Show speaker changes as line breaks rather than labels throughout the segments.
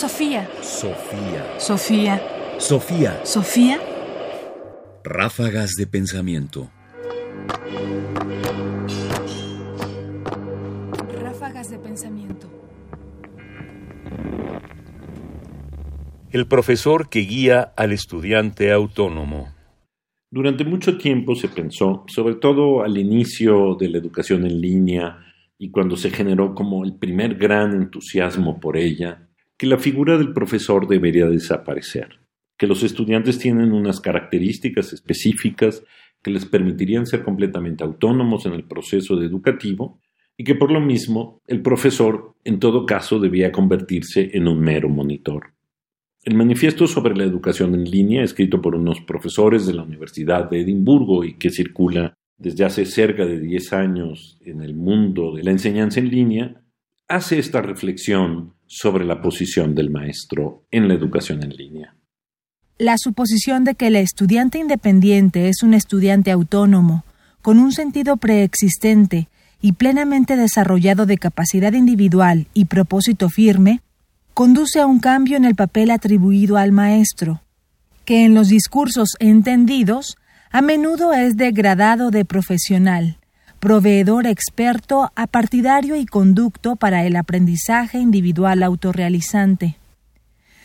Sofía.
Sofía.
Sofía.
Sofía.
Sofía.
Ráfagas de pensamiento.
Ráfagas de pensamiento.
El profesor que guía al estudiante autónomo.
Durante mucho tiempo se pensó, sobre todo al inicio de la educación en línea y cuando se generó como el primer gran entusiasmo por ella, que la figura del profesor debería desaparecer, que los estudiantes tienen unas características específicas que les permitirían ser completamente autónomos en el proceso educativo y que por lo mismo el profesor en todo caso debía convertirse en un mero monitor. El manifiesto sobre la educación en línea, escrito por unos profesores de la Universidad de Edimburgo y que circula desde hace cerca de 10 años en el mundo de la enseñanza en línea, hace esta reflexión sobre la posición del maestro en la educación en línea.
La suposición de que el estudiante independiente es un estudiante autónomo, con un sentido preexistente y plenamente desarrollado de capacidad individual y propósito firme, conduce a un cambio en el papel atribuido al maestro, que en los discursos entendidos a menudo es degradado de profesional, proveedor experto a partidario y conducto para el aprendizaje individual autorrealizante.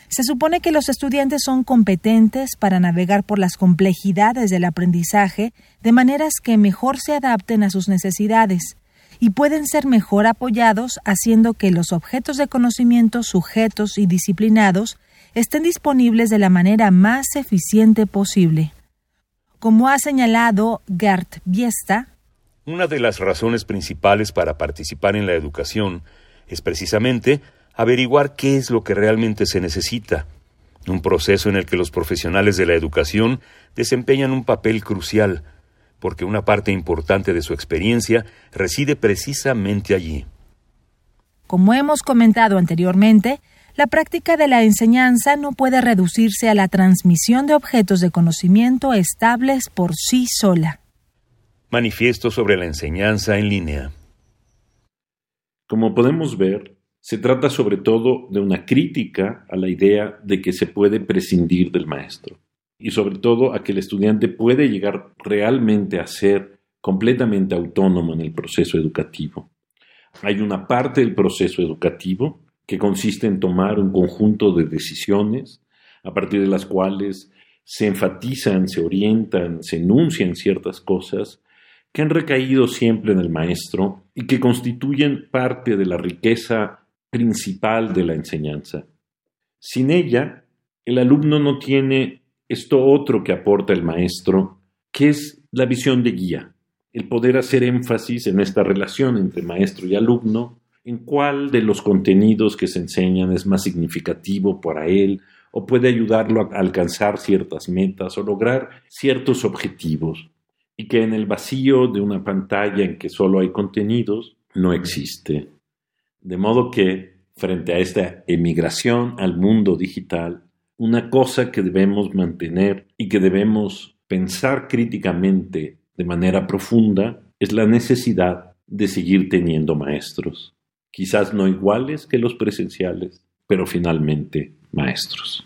Se supone que los estudiantes son competentes para navegar por las complejidades del aprendizaje de maneras que mejor se adapten a sus necesidades, y pueden ser mejor apoyados haciendo que los objetos de conocimiento sujetos y disciplinados estén disponibles de la manera más eficiente posible. Como ha señalado Gert Biesta,
una de las razones principales para participar en la educación es precisamente averiguar qué es lo que realmente se necesita, un proceso en el que los profesionales de la educación desempeñan un papel crucial, porque una parte importante de su experiencia reside precisamente allí.
Como hemos comentado anteriormente, la práctica de la enseñanza no puede reducirse a la transmisión de objetos de conocimiento estables por sí sola.
Manifiesto sobre la enseñanza en línea.
Como podemos ver, se trata sobre todo de una crítica a la idea de que se puede prescindir del maestro y sobre todo a que el estudiante puede llegar realmente a ser completamente autónomo en el proceso educativo. Hay una parte del proceso educativo que consiste en tomar un conjunto de decisiones a partir de las cuales se enfatizan, se orientan, se enuncian ciertas cosas que han recaído siempre en el maestro y que constituyen parte de la riqueza principal de la enseñanza. Sin ella, el alumno no tiene esto otro que aporta el maestro, que es la visión de guía, el poder hacer énfasis en esta relación entre maestro y alumno, en cuál de los contenidos que se enseñan es más significativo para él o puede ayudarlo a alcanzar ciertas metas o lograr ciertos objetivos, y que en el vacío de una pantalla en que solo hay contenidos no existe. De modo que, frente a esta emigración al mundo digital, una cosa que debemos mantener y que debemos pensar críticamente de manera profunda es la necesidad de seguir teniendo maestros, quizás no iguales que los presenciales, pero finalmente maestros.